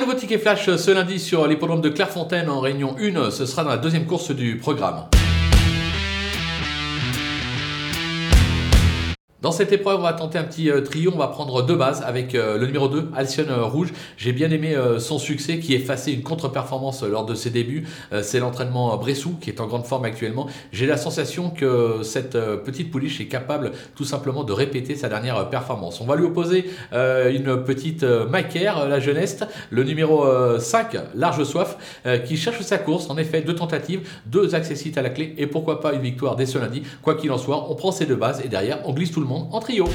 Nouveau ticket flash ce lundi sur l'hippodrome de Clairefontaine en réunion 1. Ce sera dans la deuxième course du programme. Dans cette épreuve, on va tenter un petit euh, trio. On va prendre deux bases avec euh, le numéro 2, Alcyon euh, Rouge. J'ai bien aimé son succès qui effacé une contre-performance lors de ses débuts. C'est l'entraînement Bressou qui est en grande forme actuellement. J'ai la sensation que cette petite pouliche est capable tout simplement de répéter sa dernière performance. On va lui opposer une petite Macaire, la jeunesse, le numéro 5, Large Soif, qui cherche sa course. En effet, deux tentatives, deux accessites à la clé et pourquoi pas une victoire dès ce lundi. Quoi qu'il en soit, on prend ces deux bases et derrière, on glisse tout le en trio.